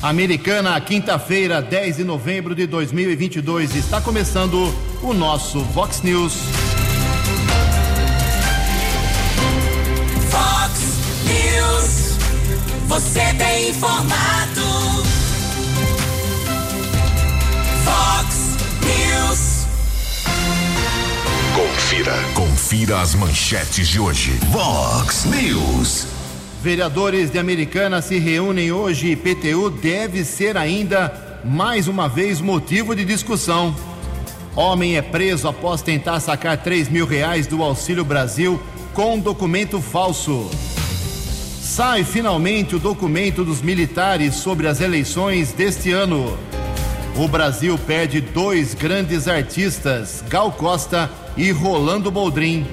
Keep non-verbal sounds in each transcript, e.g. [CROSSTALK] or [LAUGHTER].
Americana, quinta-feira, 10 de novembro de 2022. Está começando o nosso Vox News. Vox News. Você tem informado. Vox News. Confira, confira as manchetes de hoje. Vox News. Vereadores de Americana se reúnem hoje e PTU deve ser ainda mais uma vez motivo de discussão. Homem é preso após tentar sacar 3 mil reais do Auxílio Brasil com documento falso. Sai finalmente o documento dos militares sobre as eleições deste ano. O Brasil perde dois grandes artistas, Gal Costa e Rolando Boldrin.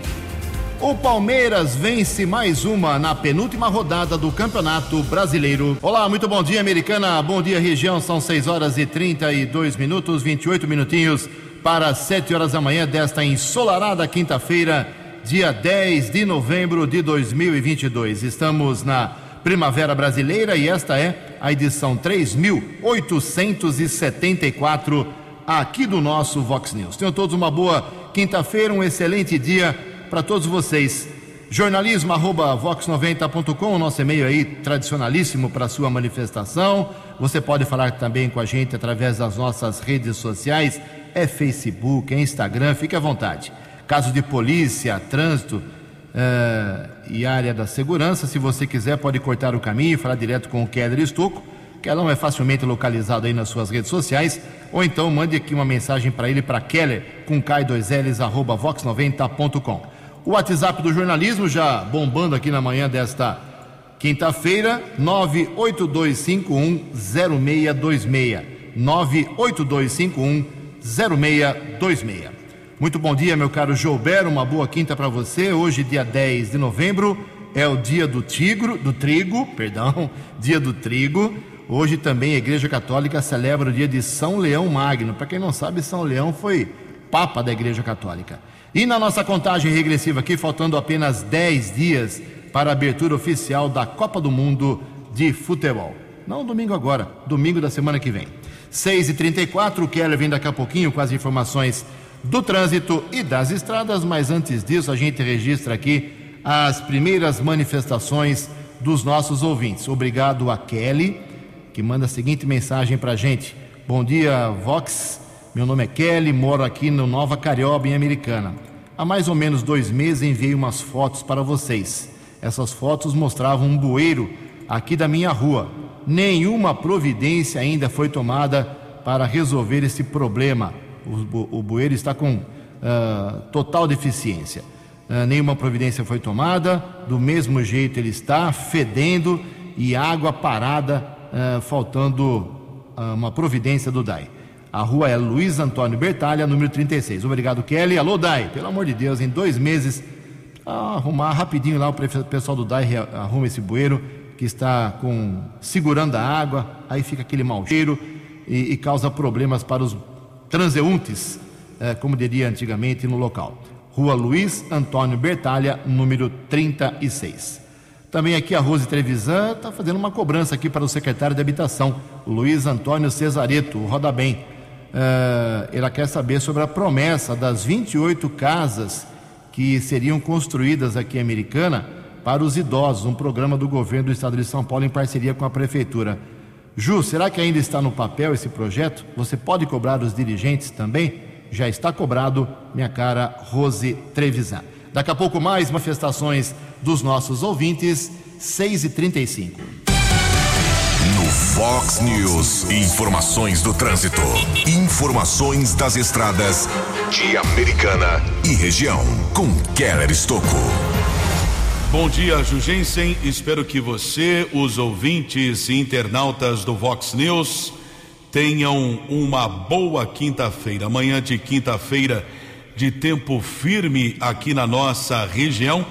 O Palmeiras vence mais uma na penúltima rodada do Campeonato Brasileiro. Olá, muito bom dia, Americana. Bom dia, região. São 6 horas e 32 minutos, 28 minutinhos para 7 horas da manhã desta ensolarada quinta-feira, dia 10 de novembro de 2022. Estamos na Primavera Brasileira e esta é a edição 3874 aqui do nosso Vox News. Tenham todos uma boa quinta-feira, um excelente dia para todos vocês. Jornalismo arroba vox90.com, nosso e-mail aí tradicionalíssimo para sua manifestação. Você pode falar também com a gente através das nossas redes sociais, é Facebook, é Instagram, fique à vontade. Casos de polícia, trânsito uh, e área da segurança, se você quiser, pode cortar o caminho e falar direto com o Keller Estocco. Kellão é facilmente localizado aí nas suas redes sociais, ou então mande aqui uma mensagem para ele para Keller com K2Ls arroba vox90.com. O WhatsApp do jornalismo já bombando aqui na manhã desta quinta-feira, 982510626. 982510626. Muito bom dia, meu caro Joubert, uma boa quinta para você. Hoje, dia 10 de novembro, é o dia do tigro, do trigo, [LAUGHS] perdão, dia do trigo. Hoje também a Igreja Católica celebra o dia de São Leão Magno. Para quem não sabe, São Leão foi papa da Igreja Católica. E na nossa contagem regressiva aqui, faltando apenas 10 dias para a abertura oficial da Copa do Mundo de Futebol. Não domingo agora, domingo da semana que vem. 6h34, o Keller vem daqui a pouquinho com as informações do trânsito e das estradas, mas antes disso a gente registra aqui as primeiras manifestações dos nossos ouvintes. Obrigado a Kelly, que manda a seguinte mensagem para gente. Bom dia, Vox. Meu nome é Kelly, moro aqui no Nova Carioba, em Americana. Há mais ou menos dois meses enviei umas fotos para vocês. Essas fotos mostravam um bueiro aqui da minha rua. Nenhuma providência ainda foi tomada para resolver esse problema. O, o bueiro está com uh, total deficiência. Uh, nenhuma providência foi tomada, do mesmo jeito ele está, fedendo e água parada, uh, faltando uma providência do DAI. A rua é Luiz Antônio Bertalha, número 36. Obrigado, Kelly. Alô, Dai. Pelo amor de Deus, em dois meses, arrumar rapidinho lá, o pessoal do Dai arruma esse bueiro que está com segurando a água, aí fica aquele mau cheiro e, e causa problemas para os transeuntes, é, como diria antigamente no local. Rua Luiz Antônio Bertalha, número 36. Também aqui a Rose Trevisan está fazendo uma cobrança aqui para o secretário de Habitação, Luiz Antônio Cesareto, roda bem. Uh, ela quer saber sobre a promessa das 28 casas que seriam construídas aqui em Americana para os idosos, um programa do governo do estado de São Paulo em parceria com a prefeitura. Ju, será que ainda está no papel esse projeto? Você pode cobrar os dirigentes também? Já está cobrado, minha cara Rose Trevisan. Daqui a pouco mais manifestações dos nossos ouvintes, 6h35. Fox News. Informações do trânsito. Informações das estradas de Americana e região. Com Keller Estocco. Bom dia, Jugensen. Espero que você, os ouvintes e internautas do Vox News, tenham uma boa quinta-feira. Amanhã de quinta-feira, de tempo firme aqui na nossa região,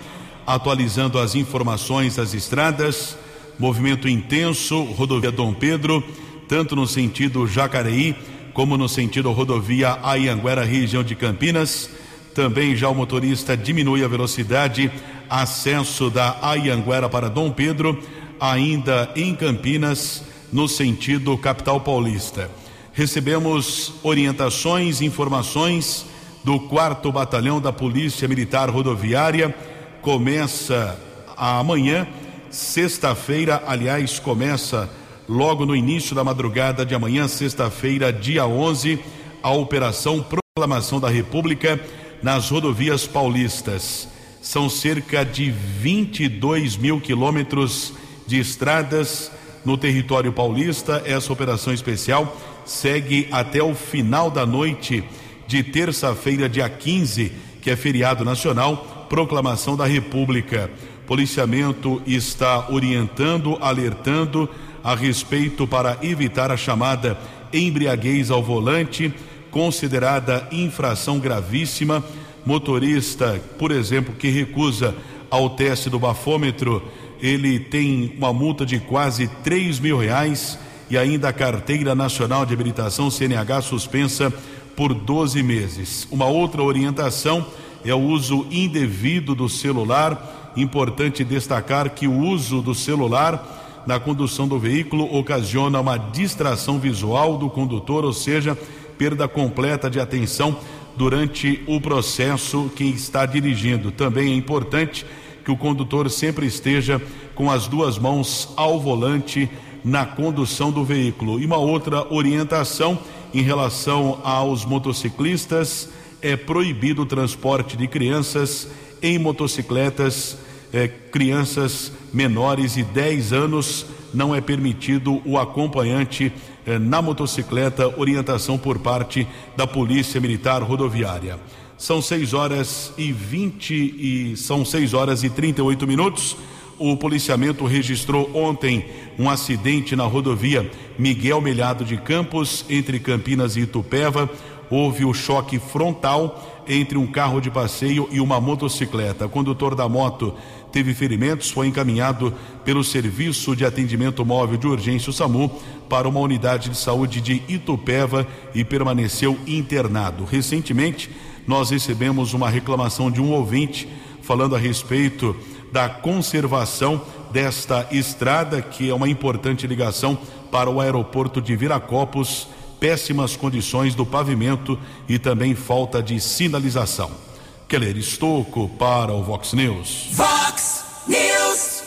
atualizando as informações das estradas movimento intenso, rodovia Dom Pedro, tanto no sentido Jacareí, como no sentido rodovia Ayanguera, região de Campinas. Também já o motorista diminui a velocidade, acesso da Ayanguera para Dom Pedro, ainda em Campinas, no sentido capital paulista. Recebemos orientações, informações do 4 Batalhão da Polícia Militar Rodoviária. Começa amanhã, sexta-feira, aliás, começa logo no início da madrugada de amanhã, sexta-feira, dia 11, a Operação Proclamação da República nas rodovias paulistas. São cerca de 22 mil quilômetros de estradas no território paulista. Essa operação especial segue até o final da noite de terça-feira, dia 15, que é feriado nacional, proclamação da República. Policiamento está orientando, alertando a respeito para evitar a chamada embriaguez ao volante, considerada infração gravíssima. Motorista, por exemplo, que recusa ao teste do bafômetro, ele tem uma multa de quase 3 mil reais e ainda a carteira nacional de habilitação CNH suspensa por 12 meses. Uma outra orientação é o uso indevido do celular. Importante destacar que o uso do celular na condução do veículo ocasiona uma distração visual do condutor, ou seja, perda completa de atenção durante o processo que está dirigindo. Também é importante que o condutor sempre esteja com as duas mãos ao volante na condução do veículo. E uma outra orientação em relação aos motociclistas: é proibido o transporte de crianças em motocicletas, é, crianças menores de 10 anos, não é permitido o acompanhante é, na motocicleta, orientação por parte da Polícia Militar Rodoviária. São 6 horas e 20 e são 6 horas e 38 minutos. O policiamento registrou ontem um acidente na rodovia Miguel Melhado de Campos, entre Campinas e Itupeva. Houve o choque frontal entre um carro de passeio e uma motocicleta. O condutor da moto teve ferimentos, foi encaminhado pelo Serviço de Atendimento Móvel de Urgência, o SAMU, para uma unidade de saúde de Itupeva e permaneceu internado. Recentemente, nós recebemos uma reclamação de um ouvinte falando a respeito da conservação desta estrada, que é uma importante ligação para o aeroporto de Viracopos, péssimas condições do pavimento e também falta de sinalização. Keller Estocco para o Vox News. Vox News.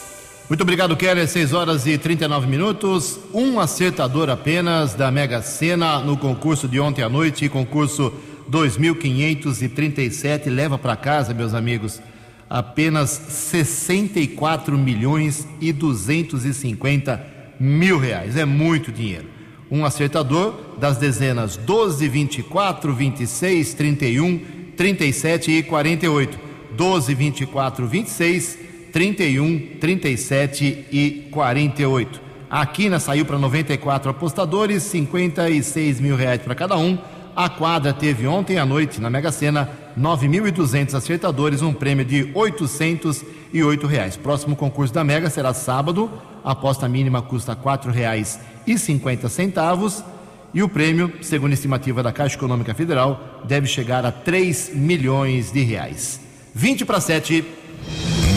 Muito obrigado, Keller. 6 horas e 39 minutos. Um acertador apenas da Mega Sena no concurso de ontem à noite, concurso 2537. Leva para casa, meus amigos, apenas 64 milhões e 250 mil reais. É muito dinheiro. Um acertador das dezenas 12, 24, 26, 31, 37 e 48. 12, 24, 26, 31, 37 e 48. A Quina saiu para 94 apostadores, 56 mil reais para cada um. A quadra teve ontem à noite, na Mega Sena, 9.200 acertadores, um prêmio de 808 reais. Próximo concurso da Mega será sábado. A aposta mínima custa R$ 4,50 e o prêmio, segundo a estimativa da Caixa Econômica Federal, deve chegar a 3 milhões de reais. 20 para 7.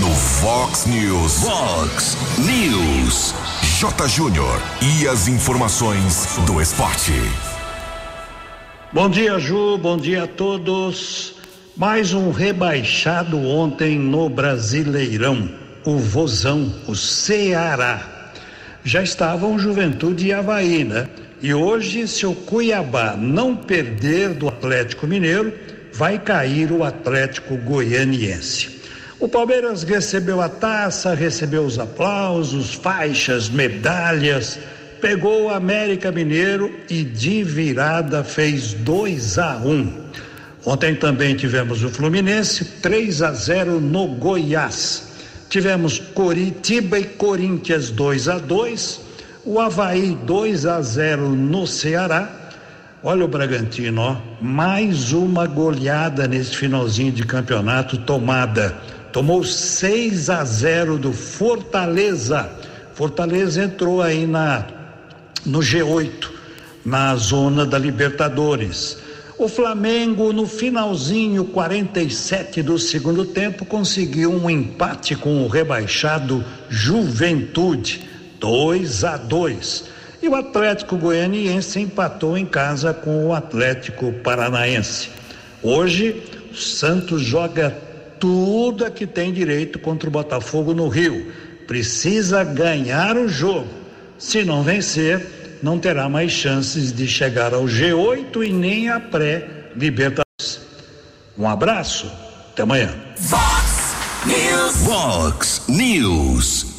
No Fox News. Vox News. J. Júnior. E as informações do esporte. Bom dia, Ju. Bom dia a todos. Mais um rebaixado ontem no Brasileirão, o Vozão, o Ceará. Já estavam Juventude e Havaí, né? E hoje, se o Cuiabá não perder do Atlético Mineiro, vai cair o Atlético Goianiense. O Palmeiras recebeu a taça, recebeu os aplausos, faixas, medalhas pegou o América Mineiro e de virada fez 2 a 1. Um. Ontem também tivemos o Fluminense 3 a 0 no Goiás. Tivemos Coritiba e Corinthians 2 a 2, o Havaí 2 a 0 no Ceará. Olha o Bragantino, ó, mais uma goleada nesse finalzinho de campeonato tomada. Tomou 6 a 0 do Fortaleza. Fortaleza entrou aí na no G8, na zona da Libertadores. O Flamengo, no finalzinho 47 do segundo tempo, conseguiu um empate com o rebaixado Juventude, 2 a 2. E o Atlético Goianiense empatou em casa com o Atlético Paranaense. Hoje, o Santos joga tudo a que tem direito contra o Botafogo no Rio. Precisa ganhar o jogo. Se não vencer, não terá mais chances de chegar ao G8 e nem à pré-Libertadores. Um abraço, até amanhã. Fox News. Vox News.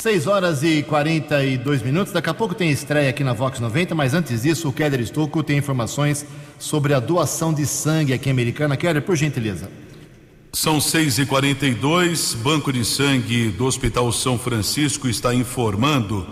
6 horas e 42 minutos. Daqui a pouco tem estreia aqui na Vox 90, mas antes disso, o Keller Estocco tem informações sobre a doação de sangue aqui em Americana. Keller, por gentileza. São 6 e 42 Banco de Sangue do Hospital São Francisco está informando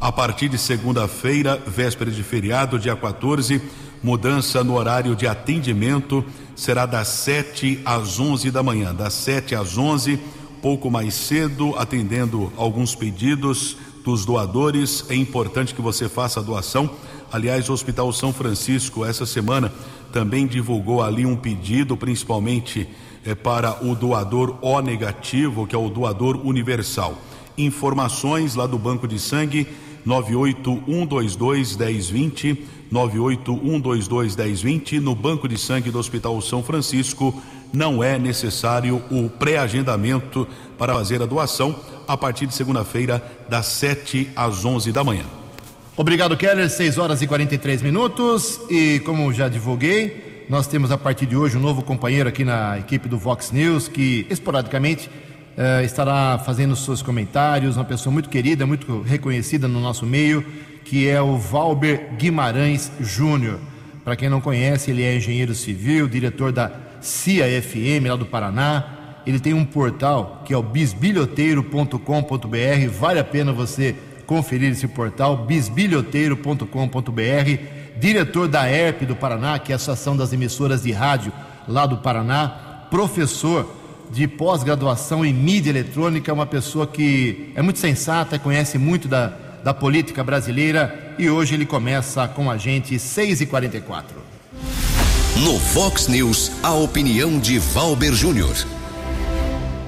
a partir de segunda-feira, véspera de feriado, dia 14, mudança no horário de atendimento será das 7 às 11 da manhã, das 7 às 11, pouco mais cedo, atendendo alguns pedidos dos doadores. É importante que você faça a doação. Aliás, o Hospital São Francisco, essa semana, também divulgou ali um pedido, principalmente é, para o doador O negativo, que é o doador universal. Informações lá do Banco de Sangue 98122 1020 98122 1020 no Banco de Sangue do Hospital São Francisco. Não é necessário o pré-agendamento para fazer a doação a partir de segunda-feira, das 7 às 11 da manhã. Obrigado, Keller. 6 horas e 43 minutos. E como já divulguei, nós temos a partir de hoje um novo companheiro aqui na equipe do Vox News que esporadicamente eh, estará fazendo seus comentários. Uma pessoa muito querida, muito reconhecida no nosso meio, que é o Valber Guimarães Júnior. Para quem não conhece, ele é engenheiro civil, diretor da CIA FM lá do Paraná. Ele tem um portal que é o bisbilhoteiro.com.br. Vale a pena você conferir esse portal, bisbilhoteiro.com.br. Diretor da ERP do Paraná, que é a Associação das Emissoras de Rádio lá do Paraná. Professor de pós-graduação em mídia eletrônica, uma pessoa que é muito sensata, conhece muito da, da política brasileira e hoje ele começa com a gente 6h44. No Vox News, a opinião de Valber Júnior.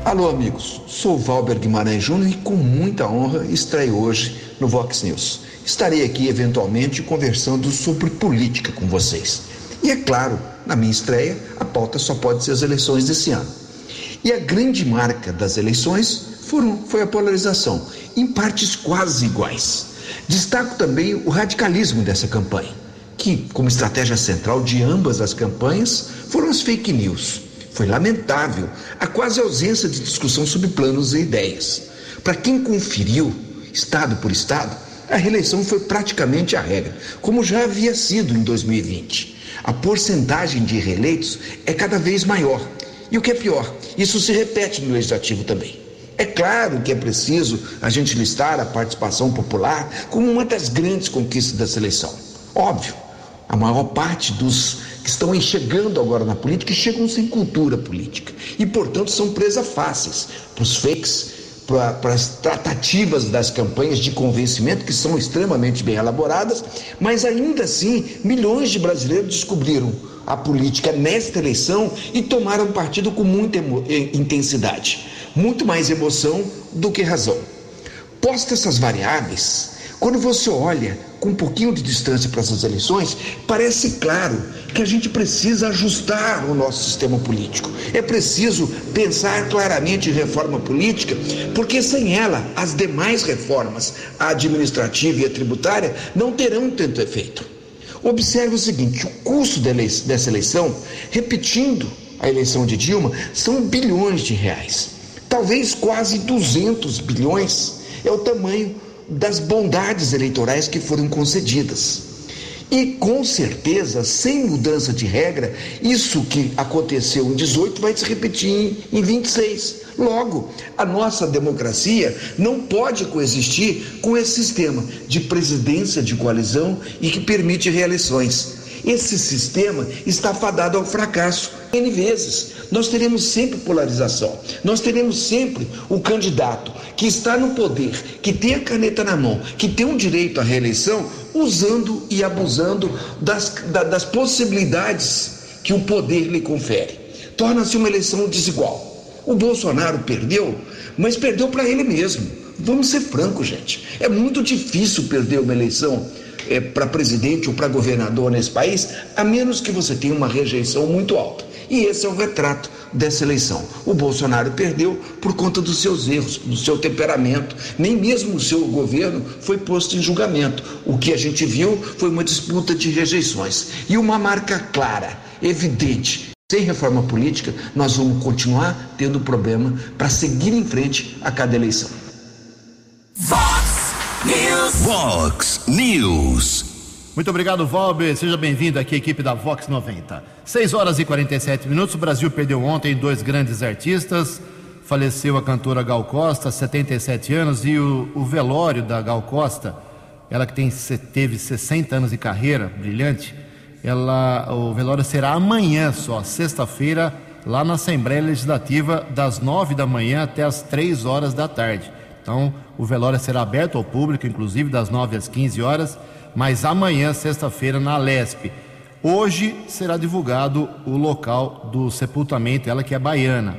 Alô, amigos. Sou Valber Guimarães Júnior e com muita honra estreio hoje no Vox News. Estarei aqui eventualmente conversando sobre política com vocês. E é claro, na minha estreia, a pauta só pode ser as eleições desse ano. E a grande marca das eleições foram, foi a polarização, em partes quase iguais. Destaco também o radicalismo dessa campanha, que, como estratégia central de ambas as campanhas, foram as fake news. Foi lamentável a quase ausência de discussão sobre planos e ideias. Para quem conferiu, estado por estado, a reeleição foi praticamente a regra, como já havia sido em 2020. A porcentagem de reeleitos é cada vez maior. E o que é pior, isso se repete no legislativo também. É claro que é preciso a gente listar a participação popular como uma das grandes conquistas da seleção. Óbvio, a maior parte dos que estão chegando agora na política chegam sem cultura política e, portanto, são presas fáceis para os fakes, para as tratativas das campanhas de convencimento, que são extremamente bem elaboradas, mas ainda assim, milhões de brasileiros descobriram a política nesta eleição e tomaram partido com muita intensidade muito mais emoção do que razão. Posta essas variáveis, quando você olha com um pouquinho de distância para essas eleições, parece claro que a gente precisa ajustar o nosso sistema político. É preciso pensar claramente em reforma política, porque sem ela, as demais reformas, a administrativa e a tributária, não terão tanto efeito. Observe o seguinte: o custo dessa eleição, repetindo a eleição de Dilma, são bilhões de reais talvez quase 200 bilhões, é o tamanho das bondades eleitorais que foram concedidas. E com certeza, sem mudança de regra, isso que aconteceu em 18 vai se repetir em, 26. Logo, a nossa democracia não pode coexistir com esse sistema de presidência de coalizão e que permite reeleições. Esse sistema está fadado ao fracasso N vezes. Nós teremos sempre polarização. Nós teremos sempre o candidato que está no poder, que tem a caneta na mão, que tem o direito à reeleição, usando e abusando das, das possibilidades que o poder lhe confere. Torna-se uma eleição desigual. O Bolsonaro perdeu, mas perdeu para ele mesmo Vamos ser francos, gente. É muito difícil perder uma eleição é, para presidente ou para governador nesse país, a menos que você tenha uma rejeição muito alta. E esse é o retrato dessa eleição. O Bolsonaro perdeu por conta dos seus erros, do seu temperamento. Nem mesmo o seu governo foi posto em julgamento. O que a gente viu foi uma disputa de rejeições e uma marca clara, evidente. Sem reforma política, nós vamos continuar tendo problema para seguir em frente a cada eleição. News. Vox News. Muito obrigado, Valber. Seja bem-vindo aqui, equipe da Vox 90. 6 horas e 47 minutos. O Brasil perdeu ontem dois grandes artistas. Faleceu a cantora Gal Costa, 77 anos, e o, o velório da Gal Costa, ela que tem, teve 60 anos de carreira, brilhante, ela, o velório será amanhã só, sexta-feira, lá na Assembleia Legislativa, das 9 da manhã até as 3 horas da tarde. Então, o velório será aberto ao público, inclusive das 9 às 15 horas mas amanhã, sexta-feira, na Lesp. Hoje será divulgado o local do sepultamento, ela que é baiana.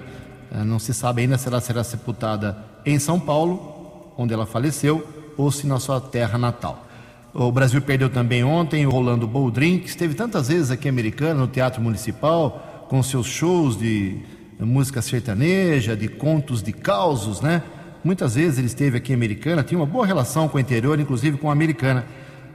Eh, não se sabe ainda se ela será sepultada em São Paulo, onde ela faleceu, ou se na sua terra natal. O Brasil perdeu também ontem o Rolando Boldrin, que esteve tantas vezes aqui americano, no Teatro Municipal, com seus shows de música sertaneja, de contos de causos, né? Muitas vezes ele esteve aqui em Americana, tinha uma boa relação com o interior, inclusive com a Americana.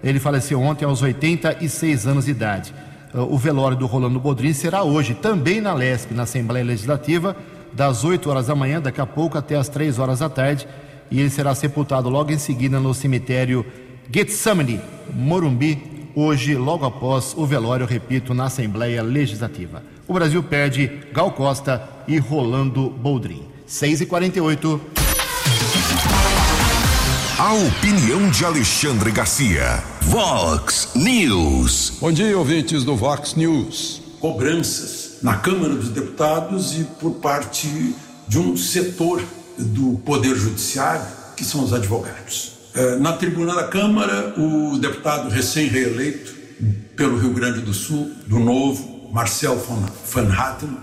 Ele faleceu ontem aos 86 anos de idade. O velório do Rolando Bodrin será hoje, também na LESP, na Assembleia Legislativa, das 8 horas da manhã, daqui a pouco até as 3 horas da tarde, e ele será sepultado logo em seguida no cemitério Getsemane, Morumbi, hoje, logo após o velório, repito, na Assembleia Legislativa. O Brasil perde Gal Costa e Rolando Boldrin. 6 e 48 A opinião de Alexandre Garcia. Vox News. Bom dia, ouvintes do Vox News. Cobranças na Câmara dos Deputados e por parte de um setor do Poder Judiciário, que são os advogados. Eh, Na tribuna da Câmara, o deputado recém-reeleito pelo Rio Grande do Sul, do Novo, Marcel Van Hatten,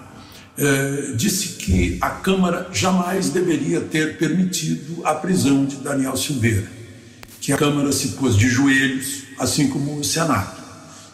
eh, disse que a Câmara jamais deveria ter permitido a prisão de Daniel Silveira, que a Câmara se pôs de joelhos, assim como o Senado,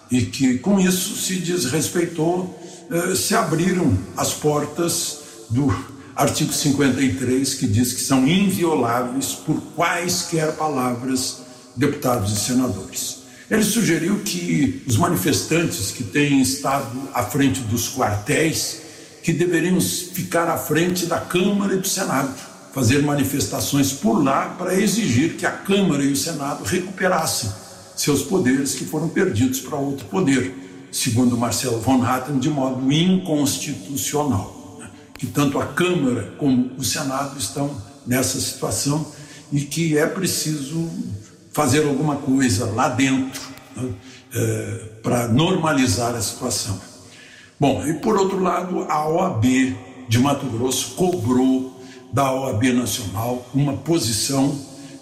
e que com isso se desrespeitou, eh, se abriram as portas do artigo 53, que diz que são invioláveis por quaisquer palavras deputados e senadores. Ele sugeriu que os manifestantes que têm estado à frente dos quartéis que deveríamos ficar à frente da Câmara e do Senado, fazer manifestações por lá para exigir que a Câmara e o Senado recuperassem seus poderes que foram perdidos para outro poder, segundo Marcelo von Hatten, de modo inconstitucional. né? Que tanto a Câmara como o Senado estão nessa situação e que é preciso fazer alguma coisa lá dentro né? eh, para normalizar a situação. Bom, e por outro lado, a OAB de Mato Grosso cobrou da OAB Nacional uma posição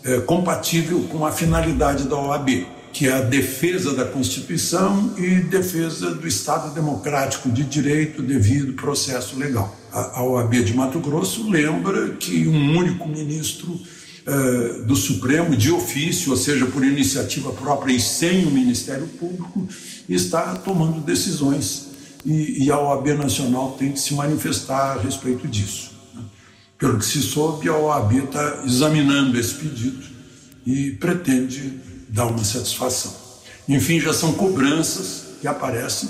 eh, compatível com a finalidade da OAB, que é a defesa da Constituição e defesa do Estado Democrático de Direito devido processo legal. A, a OAB de Mato Grosso lembra que um único ministro eh, do Supremo, de ofício, ou seja, por iniciativa própria e sem o Ministério Público, está tomando decisões e, e a OAB Nacional tem que se manifestar a respeito disso. né? Pelo que se soube, a OAB está examinando esse pedido e pretende dar uma satisfação. Enfim, já são cobranças que aparecem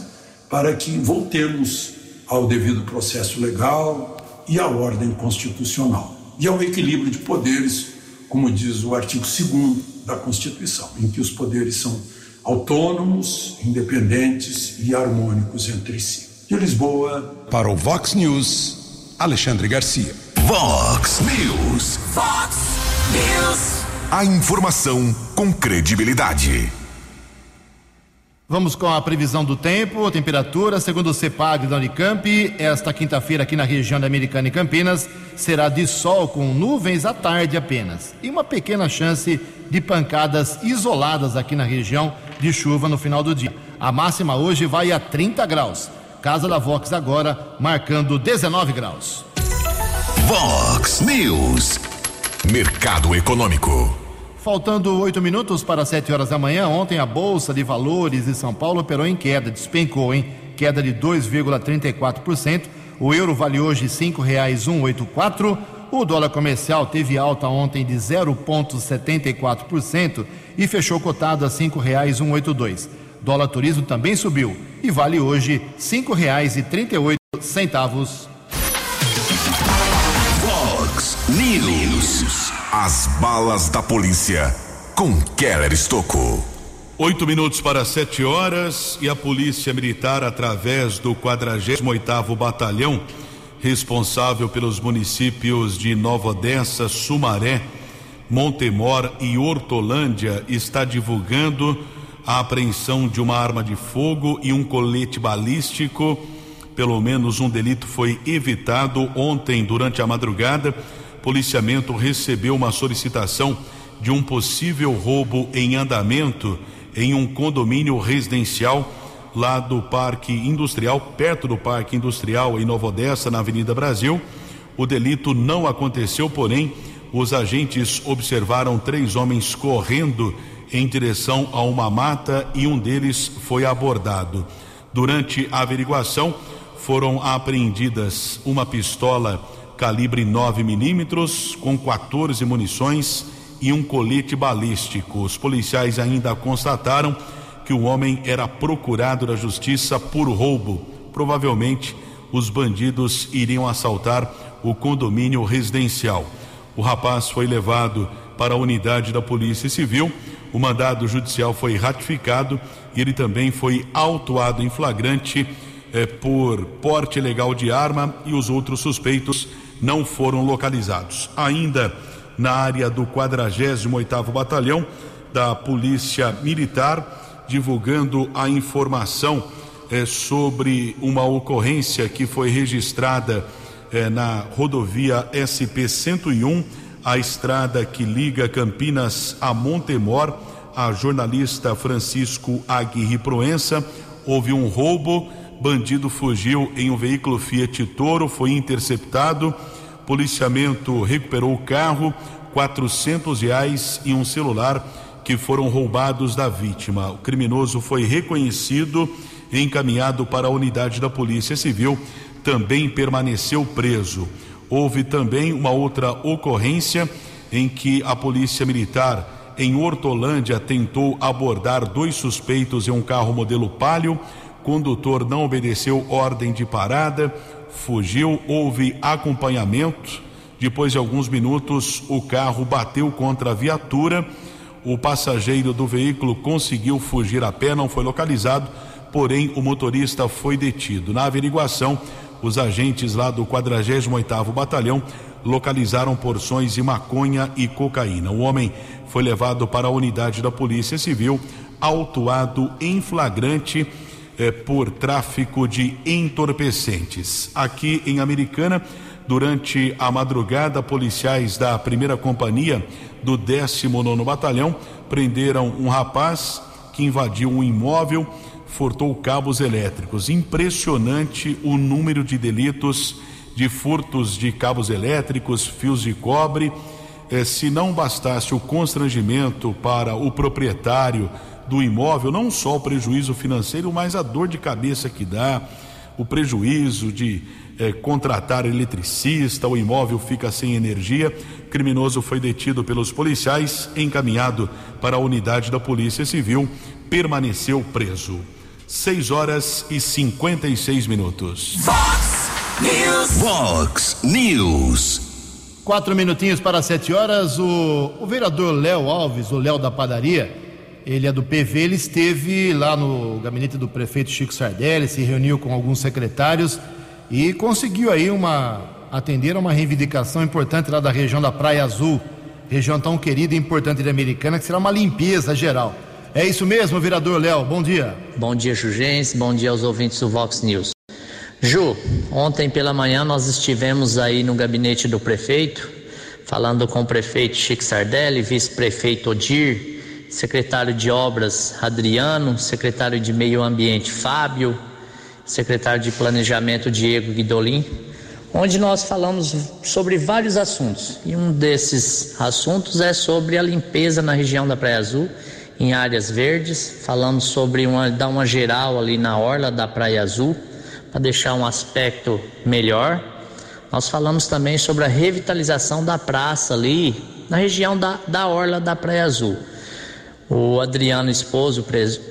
para que voltemos ao devido processo legal e à ordem constitucional e ao equilíbrio de poderes, como diz o artigo 2 da Constituição, em que os poderes são autônomos, independentes e harmônicos entre si. De Lisboa, Para o Vox News, Alexandre Garcia. Vox News. Vox News. A informação com credibilidade. Vamos com a previsão do tempo, temperatura, segundo o CEPAG da Unicamp, esta quinta-feira aqui na região da Americana e Campinas será de sol com nuvens à tarde apenas e uma pequena chance de pancadas isoladas aqui na região de chuva no final do dia. A máxima hoje vai a 30 graus. Casa da Vox agora marcando 19 graus. Vox News. Mercado Econômico. Faltando oito minutos para sete horas da manhã, ontem a Bolsa de Valores de São Paulo operou em queda, despencou, hein? Queda de 2,34%. O euro vale hoje R$ 5,184. O dólar comercial teve alta ontem de 0,74% e fechou cotado a R$ 5,182. Dólar turismo também subiu e vale hoje R$ 5,38. Fox News. As balas da polícia com Keller Estocou. Oito minutos para sete horas e a Polícia Militar, através do 48º Batalhão, responsável pelos municípios de Nova Odessa, Sumaré, Montemor e Hortolândia, está divulgando a apreensão de uma arma de fogo e um colete balístico. Pelo menos um delito foi evitado ontem durante a madrugada. Policiamento recebeu uma solicitação de um possível roubo em andamento em um condomínio residencial lá do Parque Industrial, perto do Parque Industrial em Nova Odessa, na Avenida Brasil. O delito não aconteceu, porém, os agentes observaram três homens correndo em direção a uma mata e um deles foi abordado. Durante a averiguação, foram apreendidas uma pistola calibre 9 milímetros com 14 munições e um colete balístico. Os policiais ainda constataram que o homem era procurado da justiça por roubo. Provavelmente os bandidos iriam assaltar o condomínio residencial. O rapaz foi levado para a unidade da Polícia Civil. O mandado judicial foi ratificado e ele também foi autuado em flagrante eh, por porte ilegal de arma e os outros suspeitos não foram localizados. Ainda na área do 48º Batalhão da Polícia Militar, divulgando a informação eh, sobre uma ocorrência que foi registrada eh, na rodovia SP 101, a estrada que liga Campinas a Montemor. A jornalista Francisco Aguirre Proença houve um roubo, bandido fugiu em um veículo Fiat Toro, foi interceptado policiamento recuperou o carro, quatrocentos reais e um celular que foram roubados da vítima. O criminoso foi reconhecido e encaminhado para a unidade da Polícia Civil, também permaneceu preso. Houve também uma outra ocorrência em que a Polícia Militar em Hortolândia tentou abordar dois suspeitos em um carro modelo Palio. Condutor não obedeceu ordem de parada fugiu, houve acompanhamento. Depois de alguns minutos, o carro bateu contra a viatura. O passageiro do veículo conseguiu fugir a pé, não foi localizado, porém o motorista foi detido. Na averiguação, os agentes lá do 48º Batalhão localizaram porções de maconha e cocaína. O homem foi levado para a unidade da Polícia Civil, autuado em flagrante eh, por tráfico de entorpecentes. Aqui em Americana, durante a madrugada, policiais da primeira companhia do 19 Batalhão prenderam um rapaz que invadiu um imóvel, furtou cabos elétricos. Impressionante o número de delitos de furtos de cabos elétricos, fios de cobre. Eh, se não bastasse o constrangimento para o proprietário do imóvel, não só o prejuízo financeiro, mas a dor de cabeça que dá, o prejuízo de eh, contratar eletricista, o imóvel fica sem energia. O criminoso foi detido pelos policiais, encaminhado para a unidade da Polícia Civil, permaneceu preso. 6 horas e 56 minutos. Fox News. Fox News. Quatro minutinhos para sete horas. O, o vereador Léo Alves, o Léo da Padaria, ele é do PV, ele esteve lá no gabinete do prefeito Chico Sardelli, se reuniu com alguns secretários e conseguiu aí uma atender a uma reivindicação importante lá da região da Praia Azul, região tão querida e importante de Americana, que será uma limpeza geral. É isso mesmo, vereador Léo, bom dia. Bom dia, Jugense, bom dia aos ouvintes do Vox News. Ju, ontem pela manhã nós estivemos aí no gabinete do prefeito, falando com o prefeito Chico Sardelli, vice-prefeito Odir, secretário de Obras Adriano, secretário de Meio Ambiente Fábio, secretário de Planejamento Diego Guidolin. onde nós falamos sobre vários assuntos. E um desses assuntos é sobre a limpeza na região da Praia Azul, em áreas verdes. Falamos sobre uma, dar uma geral ali na orla da Praia Azul, para deixar um aspecto melhor. Nós falamos também sobre a revitalização da praça ali, na região da, da orla da Praia Azul. O Adriano expôs o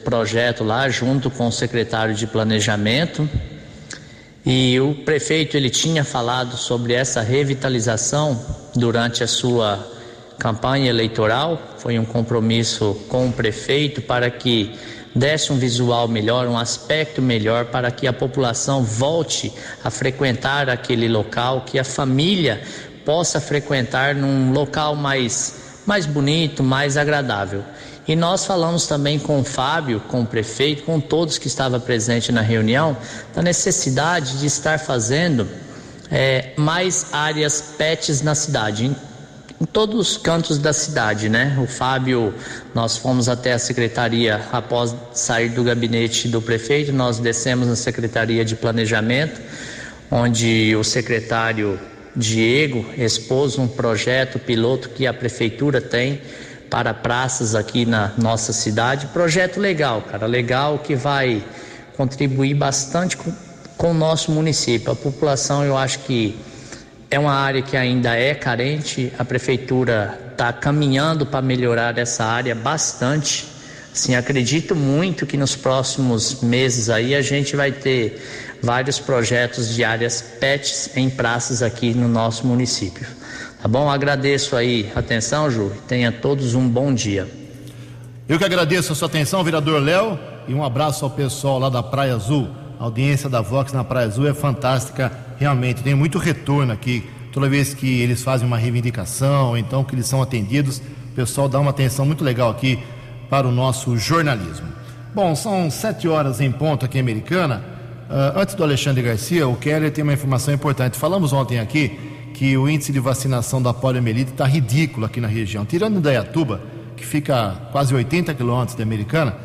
projeto lá, junto com o secretário de Planejamento, e o prefeito ele tinha falado sobre essa revitalização durante a sua campanha eleitoral. Foi um compromisso com o prefeito para que desse um visual melhor, um aspecto melhor para que a população volte a frequentar aquele local, que a família possa frequentar num local mais mais bonito, mais agradável. E nós falamos também com o Fábio, com o prefeito, com todos que estavam presentes na reunião, da necessidade de estar fazendo é, mais áreas PETs na cidade, em, em todos os cantos da cidade, né? O Fábio, nós fomos até a secretaria após sair do gabinete do prefeito, nós descemos na secretaria de planejamento, onde o secretário Diego expôs um projeto piloto que a prefeitura tem para praças aqui na nossa cidade. Projeto legal, cara, legal que vai contribuir bastante com, com o nosso município. A população, eu acho que é uma área que ainda é carente, a prefeitura está caminhando para melhorar essa área bastante. Sim, acredito muito que nos próximos meses aí a gente vai ter vários projetos de áreas PETs em praças aqui no nosso município. Tá bom? Agradeço aí atenção, Ju. Tenha todos um bom dia. Eu que agradeço a sua atenção, vereador Léo, e um abraço ao pessoal lá da Praia Azul. A audiência da Vox na Praia Azul é fantástica, realmente. Tem muito retorno aqui. Toda vez que eles fazem uma reivindicação, então que eles são atendidos, o pessoal dá uma atenção muito legal aqui para o nosso jornalismo. Bom, são sete horas em ponto aqui em Americana. Uh, antes do Alexandre Garcia, o Keller tem uma informação importante. Falamos ontem aqui que o índice de vacinação da poliomielite está ridículo aqui na região. Tirando Indaiatuba, que fica quase 80 quilômetros da Americana,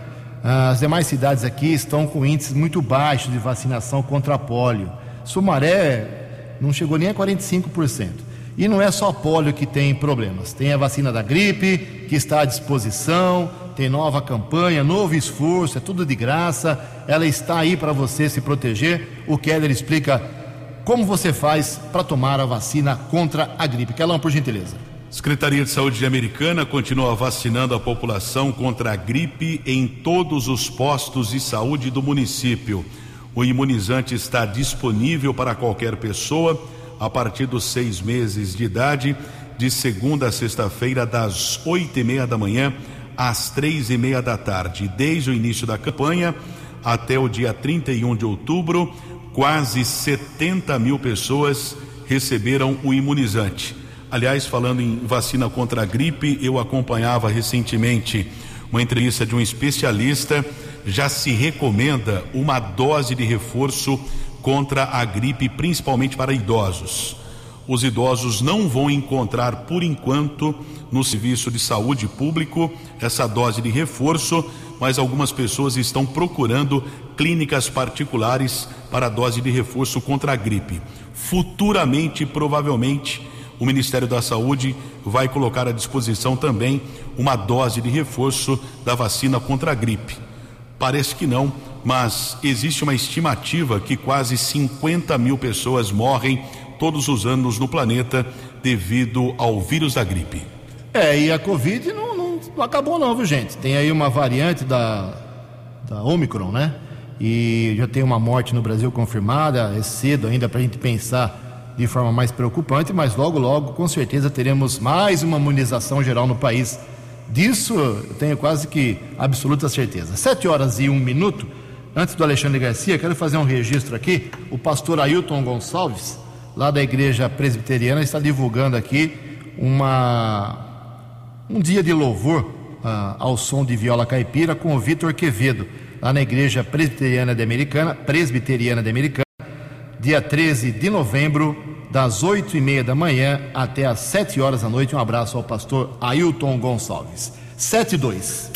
as demais cidades aqui estão com índices muito baixos de vacinação contra a polio. Sumaré não chegou nem a 45%. E não é só a polio que tem problemas. Tem a vacina da gripe, que está à disposição, tem nova campanha, novo esforço, é tudo de graça. Ela está aí para você se proteger. O Keller explica como você faz para tomar a vacina contra a gripe? Kelão, por gentileza. Secretaria de Saúde Americana continua vacinando a população contra a gripe em todos os postos de saúde do município. O imunizante está disponível para qualquer pessoa a partir dos seis meses de idade, de segunda a sexta-feira, das oito e meia da manhã às três e meia da tarde. Desde o início da campanha até o dia 31 de outubro, quase 70 mil pessoas receberam o imunizante. Aliás, falando em vacina contra a gripe, eu acompanhava recentemente uma entrevista de um especialista. Já se recomenda uma dose de reforço contra a gripe, principalmente para idosos. Os idosos não vão encontrar, por enquanto, no serviço de saúde público, essa dose de reforço, mas algumas pessoas estão procurando clínicas particulares para dose de reforço contra a gripe. Futuramente, provavelmente, o Ministério da Saúde vai colocar à disposição também uma dose de reforço da vacina contra a gripe. Parece que não, mas existe uma estimativa que quase 50 mil pessoas morrem todos os anos no planeta devido ao vírus da gripe. É, e a Covid não, não, não acabou não, viu gente? Tem aí uma variante da, da Omicron, né? E já tem uma morte no Brasil confirmada. É cedo ainda para a gente pensar de forma mais preocupante, mas logo, logo, com certeza, teremos mais uma imunização geral no país. Disso eu tenho quase que absoluta certeza. Sete horas e um minuto. Antes do Alexandre Garcia, quero fazer um registro aqui. O pastor Ailton Gonçalves, lá da Igreja Presbiteriana, está divulgando aqui uma, um dia de louvor uh, ao som de viola caipira com o Vitor Quevedo lá na Igreja Presbiteriana de Americana, Presbiteriana de Americana, dia 13 de novembro, das 8 e meia da manhã até às 7 horas da noite. Um abraço ao pastor Ailton Gonçalves. 7 e 2.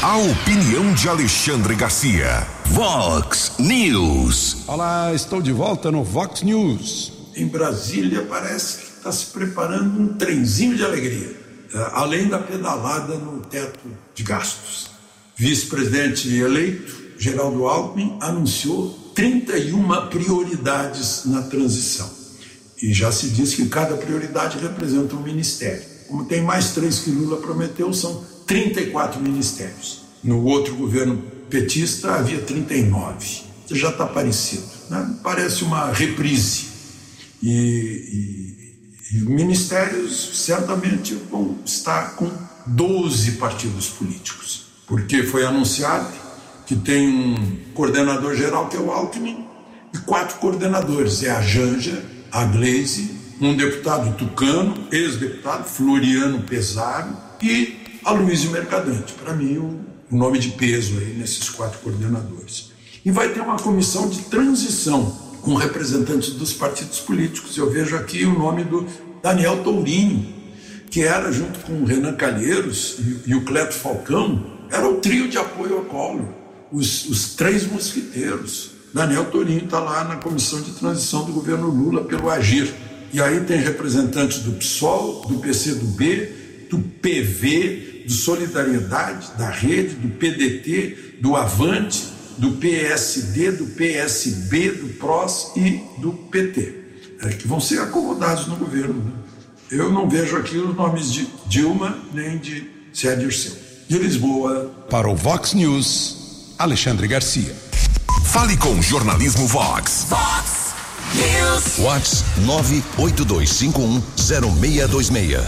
A opinião de Alexandre Garcia. Vox News. Olá, estou de volta no Vox News. Em Brasília parece que está se preparando um trenzinho de alegria, eh, além da pedalada no teto de gastos. Vice-presidente eleito, Geraldo Alckmin, anunciou 31 prioridades na transição. E já se diz que cada prioridade representa um ministério. Como tem mais três que Lula prometeu, são 34 ministérios. No outro governo petista havia 39. Já está parecido. Né? Parece uma reprise. E, e, e ministérios certamente vão estar com 12 partidos políticos, porque foi anunciado que tem um coordenador geral que é o Alckmin e quatro coordenadores, é a Janja, a Gleise, um deputado tucano, ex-deputado, Floriano Pesaro e a Luiz Mercadante. Para mim, o, o nome de peso aí nesses quatro coordenadores. E vai ter uma comissão de transição com representantes dos partidos políticos. Eu vejo aqui o nome do Daniel Tourinho, que era, junto com o Renan Calheiros e, e o Cleto Falcão, era o trio de apoio ao Collor, os, os três mosquiteiros. Daniel Tourinho está lá na comissão de transição do governo Lula pelo Agir. E aí tem representantes do PSOL, do PCdoB, do PV, do Solidariedade, da Rede, do PDT, do Avante, do PSD, do PSB, do PROS e do PT, é, que vão ser acomodados no governo. Né? Eu não vejo aqui os nomes de Dilma nem de Sérgio Dirceu. De Lisboa. Para o Vox News, Alexandre Garcia. Fale com o Jornalismo Vox. Vox News. Vox 982510626.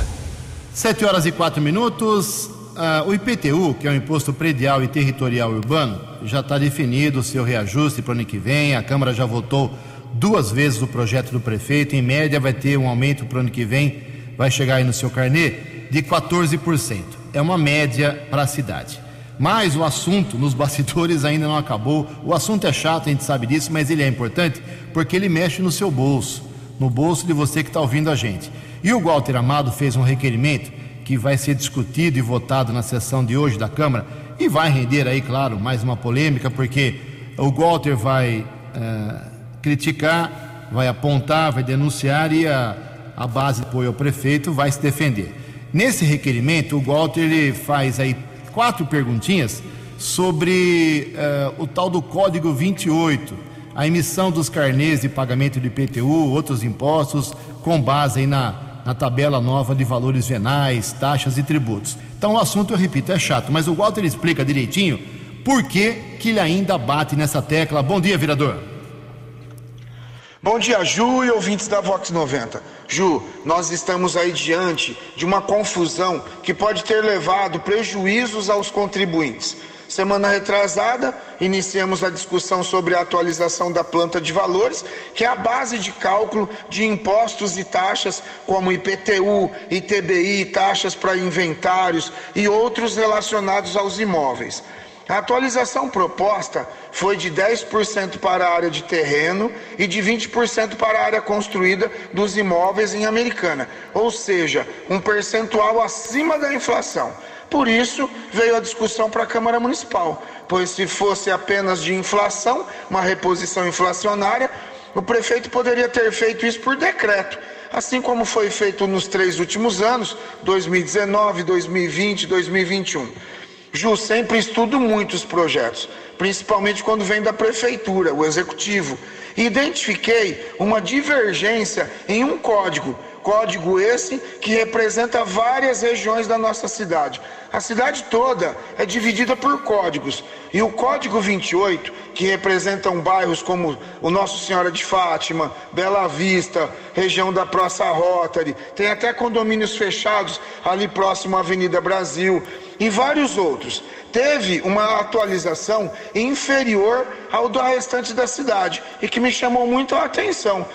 Sete horas e quatro minutos. Ah, o IPTU, que é o Imposto Predial e Territorial Urbano, já está definido o seu reajuste para o ano que vem. A Câmara já votou duas vezes o projeto do prefeito. Em média, vai ter um aumento para o ano que vem, vai chegar aí no seu carnê, de 14%. É uma média para a cidade. Mas o assunto nos bastidores ainda não acabou. O assunto é chato, a gente sabe disso, mas ele é importante porque ele mexe no seu bolso, no bolso de você que está ouvindo a gente. E o Walter Amado fez um requerimento que vai ser discutido e votado na sessão de hoje da Câmara e vai render aí, claro, mais uma polêmica, porque o Walter vai eh, criticar, vai apontar, vai denunciar e a, a base de apoio ao prefeito vai se defender. Nesse requerimento, o Walter ele faz aí quatro perguntinhas sobre eh, o tal do Código 28, a emissão dos carnês de pagamento de IPTU, outros impostos, com base aí na na tabela nova de valores venais, taxas e tributos. Então o assunto, eu repito, é chato, mas o Walter explica direitinho por que, que ele ainda bate nessa tecla. Bom dia, vereador. Bom dia, Ju e ouvintes da Vox 90. Ju, nós estamos aí diante de uma confusão que pode ter levado prejuízos aos contribuintes. Semana retrasada, iniciamos a discussão sobre a atualização da planta de valores, que é a base de cálculo de impostos e taxas como IPTU, ITBI, taxas para inventários e outros relacionados aos imóveis. A atualização proposta foi de 10% para a área de terreno e de 20% para a área construída dos imóveis em Americana, ou seja, um percentual acima da inflação. Por isso veio a discussão para a Câmara Municipal, pois se fosse apenas de inflação, uma reposição inflacionária, o prefeito poderia ter feito isso por decreto, assim como foi feito nos três últimos anos, 2019, 2020 e 2021. Ju, sempre estudo muito os projetos, principalmente quando vem da prefeitura, o executivo, identifiquei uma divergência em um código Código esse que representa várias regiões da nossa cidade. A cidade toda é dividida por códigos. E o Código 28, que representam bairros como o Nosso Senhora de Fátima, Bela Vista, região da Praça Rotary, tem até condomínios fechados ali próximo à Avenida Brasil e vários outros. Teve uma atualização inferior ao do restante da cidade e que me chamou muito a atenção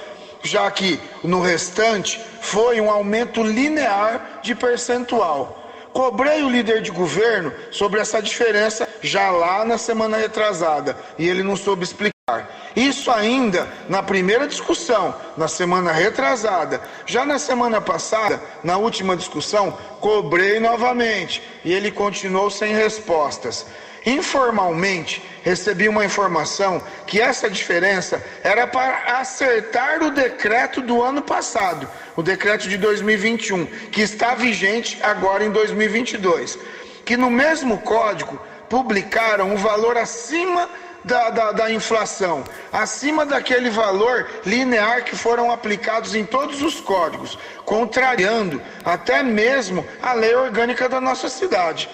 já que no restante foi um aumento linear de percentual. Cobrei o líder de governo sobre essa diferença já lá na semana retrasada e ele não soube explicar. Isso ainda na primeira discussão, na semana retrasada. Já na semana passada, na última discussão, cobrei novamente e ele continuou sem respostas. Informalmente, recebi uma informação que essa diferença era para acertar o decreto do ano passado, o decreto de 2021, que está vigente agora em 2022. Que no mesmo código publicaram um valor acima da, da, da, inflação, acima daquele valor linear que foram aplicados em todos os códigos, contrariando até mesmo a lei orgânica da nossa cidade.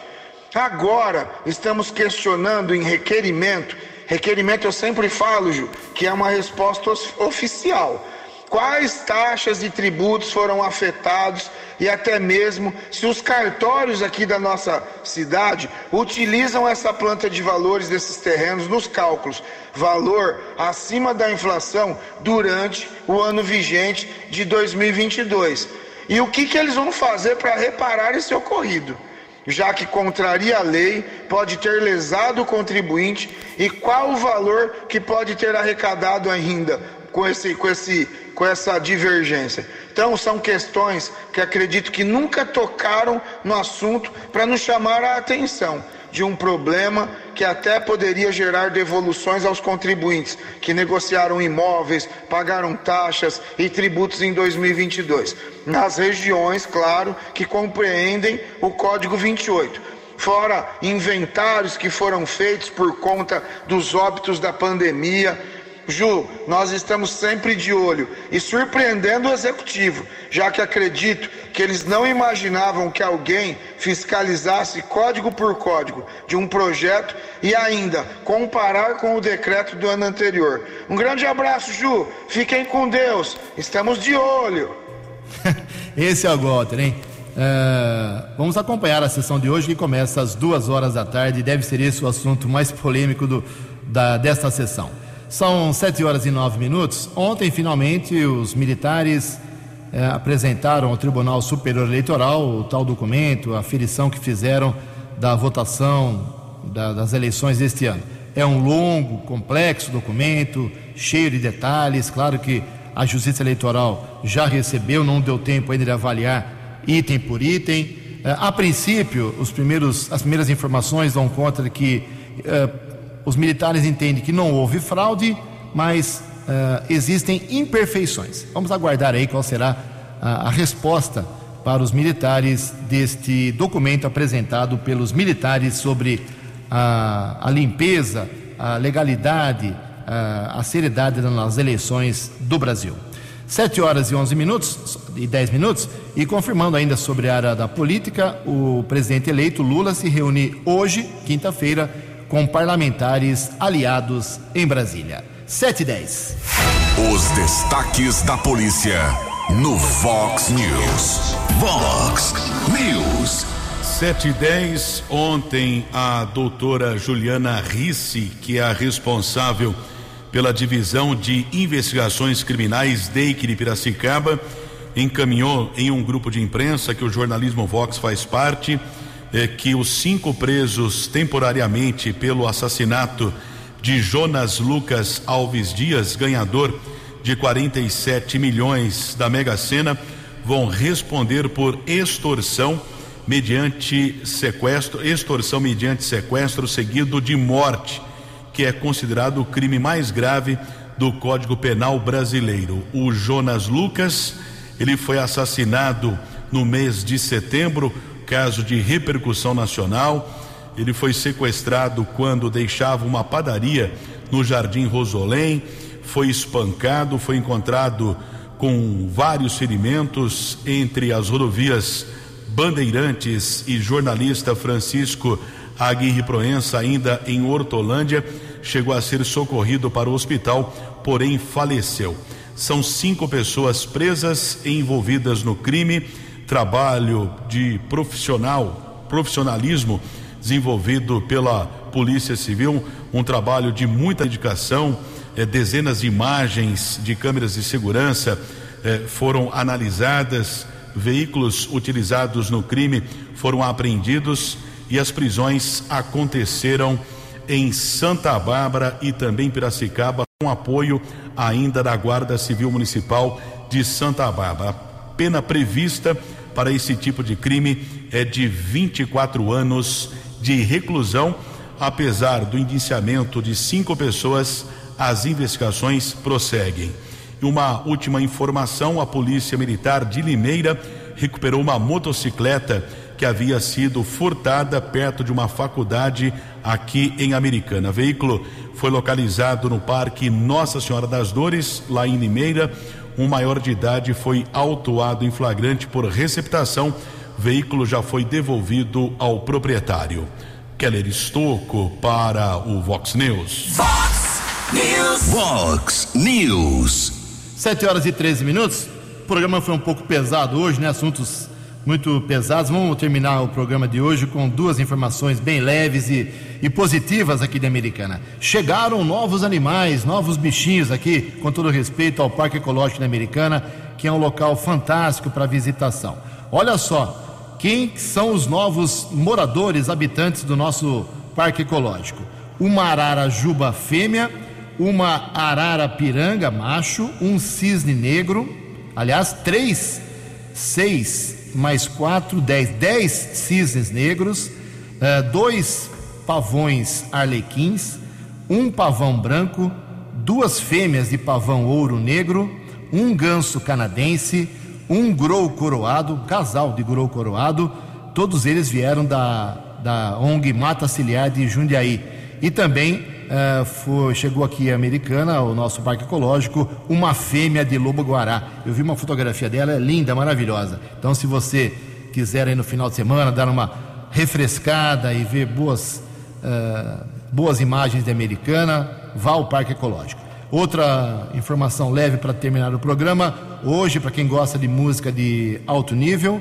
Agora estamos questionando em requerimento. Requerimento eu sempre falo, Ju, que é uma resposta oficial. Quais taxas e tributos foram afetados e até mesmo se os cartórios aqui da nossa cidade utilizam essa planta de valores desses terrenos nos cálculos, valor acima da inflação durante o ano vigente de 2022. E o que, que eles vão fazer para reparar esse ocorrido? já que contraria a lei, pode ter lesado o contribuinte e qual o valor que pode ter arrecadado ainda com, esse, com, esse, com essa divergência. Então, são questões que acredito que nunca tocaram no assunto para nos chamar a atenção de um problema que até poderia gerar devoluções aos contribuintes que negociaram imóveis, pagaram taxas e tributos em 2022, nas regiões, claro, que compreendem o Código 28 fora inventários que foram feitos por conta dos óbitos da pandemia, Ju, nós estamos sempre de olho e surpreendendo o executivo, já que acredito que eles não imaginavam que alguém fiscalizasse código por código de um projeto e ainda comparar com o decreto do ano anterior. Um grande abraço, Ju. Fiquem com Deus. Estamos de olho. [LAUGHS] Esse é o Walter, hein? Uh, vamos acompanhar a sessão de hoje que começa às duas horas da tarde deve ser esse o assunto mais polêmico do, da, desta sessão. São sete horas e nove minutos. Ontem, finalmente, os militares eh, apresentaram ao Tribunal Superior Eleitoral o tal documento, a aferição que fizeram da votação da, das eleições deste ano. É um longo, complexo documento, cheio de detalhes. Claro que a Justiça Eleitoral já recebeu, não deu tempo ainda de avaliar item por item. Eh, a princípio, os primeiros, as primeiras informações dão conta de que eh, os militares entendem que não houve fraude, mas uh, existem imperfeições. Vamos aguardar aí qual será a, a resposta para os militares deste documento apresentado pelos militares sobre a, a limpeza, a legalidade, a, a seriedade nas eleições do Brasil. 7 horas e 11 minutos e 10 minutos, e confirmando ainda sobre a área da política, o presidente eleito Lula se reúne hoje, quinta-feira, com parlamentares aliados em Brasília. 7 e 10. Os destaques da polícia no Vox News. Vox News. 7 e 10. Ontem, a doutora Juliana Risse, que é a responsável pela divisão de investigações criminais DEIC de Piracicaba, encaminhou em um grupo de imprensa que o jornalismo Vox faz parte é, que os cinco presos temporariamente pelo assassinato de Jonas Lucas Alves Dias, ganhador de 47 milhões da Mega Sena, vão responder por extorsão mediante sequestro, extorsão mediante sequestro seguido de morte, que é considerado o crime mais grave do Código Penal brasileiro. O Jonas Lucas, ele foi assassinado no mês de setembro caso de repercussão nacional. Ele foi sequestrado quando deixava uma padaria no Jardim Rosolém, foi espancado, foi encontrado com vários ferimentos entre as rodovias Bandeirantes e jornalista Francisco Aguirre Proença, ainda em Hortolândia, chegou a ser socorrido para o hospital, porém faleceu. São cinco pessoas presas envolvidas no crime trabalho de profissional, profissionalismo desenvolvido pela Polícia Civil, um trabalho de muita dedicação, eh, dezenas de imagens de câmeras de segurança eh, foram analisadas, veículos utilizados no crime foram apreendidos e as prisões aconteceram em Santa Bárbara e também Piracicaba com apoio ainda da Guarda Civil Municipal de Santa Bárbara. Pena prevista para esse tipo de crime é de 24 anos de reclusão. Apesar do indiciamento de cinco pessoas, as investigações prosseguem. E uma última informação: a Polícia Militar de Limeira recuperou uma motocicleta que havia sido furtada perto de uma faculdade aqui em Americana. O veículo foi localizado no Parque Nossa Senhora das Dores, lá em Limeira. Um maior de idade foi autuado em flagrante por receptação. O veículo já foi devolvido ao proprietário. Keller Estocco para o Vox News. Vox News. Vox News. 7 horas e 13 minutos. O programa foi um pouco pesado hoje, né? Assuntos muito pesados. Vamos terminar o programa de hoje com duas informações bem leves e, e positivas aqui da Americana. Chegaram novos animais, novos bichinhos aqui, com todo respeito ao Parque Ecológico da Americana, que é um local fantástico para visitação. Olha só, quem são os novos moradores, habitantes do nosso Parque Ecológico? Uma arara juba fêmea, uma arara piranga macho, um cisne negro, aliás, três, seis mais quatro, dez, dez cisnes negros, eh, dois pavões arlequins, um pavão branco, duas fêmeas de pavão ouro negro, um ganso canadense, um grou coroado, casal de grou coroado, todos eles vieram da, da ONG Mata Ciliar de Jundiaí. E também eh, foi, chegou aqui a Americana, o nosso parque ecológico, uma fêmea de lobo guará. Eu vi uma fotografia dela, é linda, maravilhosa. Então, se você quiser aí no final de semana dar uma refrescada e ver boas, eh, boas imagens de Americana, vá ao parque ecológico. Outra informação leve para terminar o programa: hoje, para quem gosta de música de alto nível,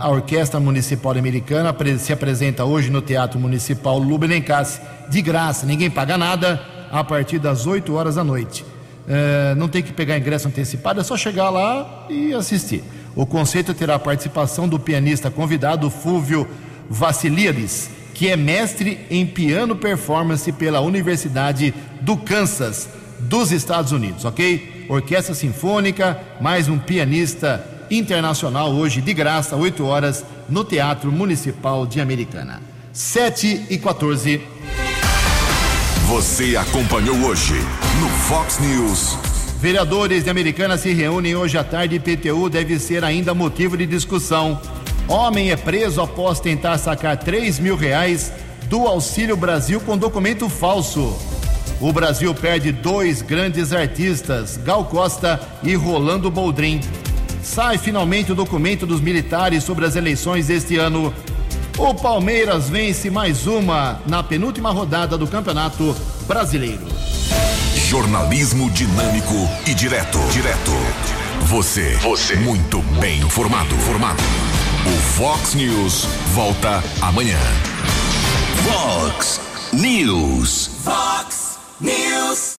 a Orquestra Municipal Americana se apresenta hoje no Teatro Municipal Lubnencassi, de graça, ninguém paga nada, a partir das 8 horas da noite. Eh, não tem que pegar ingresso antecipado, é só chegar lá e assistir. O conceito terá a participação do pianista convidado Fúvio Vassiliades, que é mestre em piano performance pela Universidade do Kansas, dos Estados Unidos, ok? Orquestra Sinfônica, mais um pianista internacional hoje de graça, 8 horas, no Teatro Municipal de Americana. 7 e 14. Você acompanhou hoje no Fox News. Vereadores de Americana se reúnem hoje à tarde e PTU deve ser ainda motivo de discussão. Homem é preso após tentar sacar 3 mil reais do Auxílio Brasil com documento falso. O Brasil perde dois grandes artistas, Gal Costa e Rolando Boldrin. Sai finalmente o documento dos militares sobre as eleições deste ano. O Palmeiras vence mais uma na penúltima rodada do Campeonato Brasileiro. Jornalismo dinâmico e direto. Direto. Você. Você. Muito bem informado. Formado. O Fox News volta amanhã. Fox News. Fox News.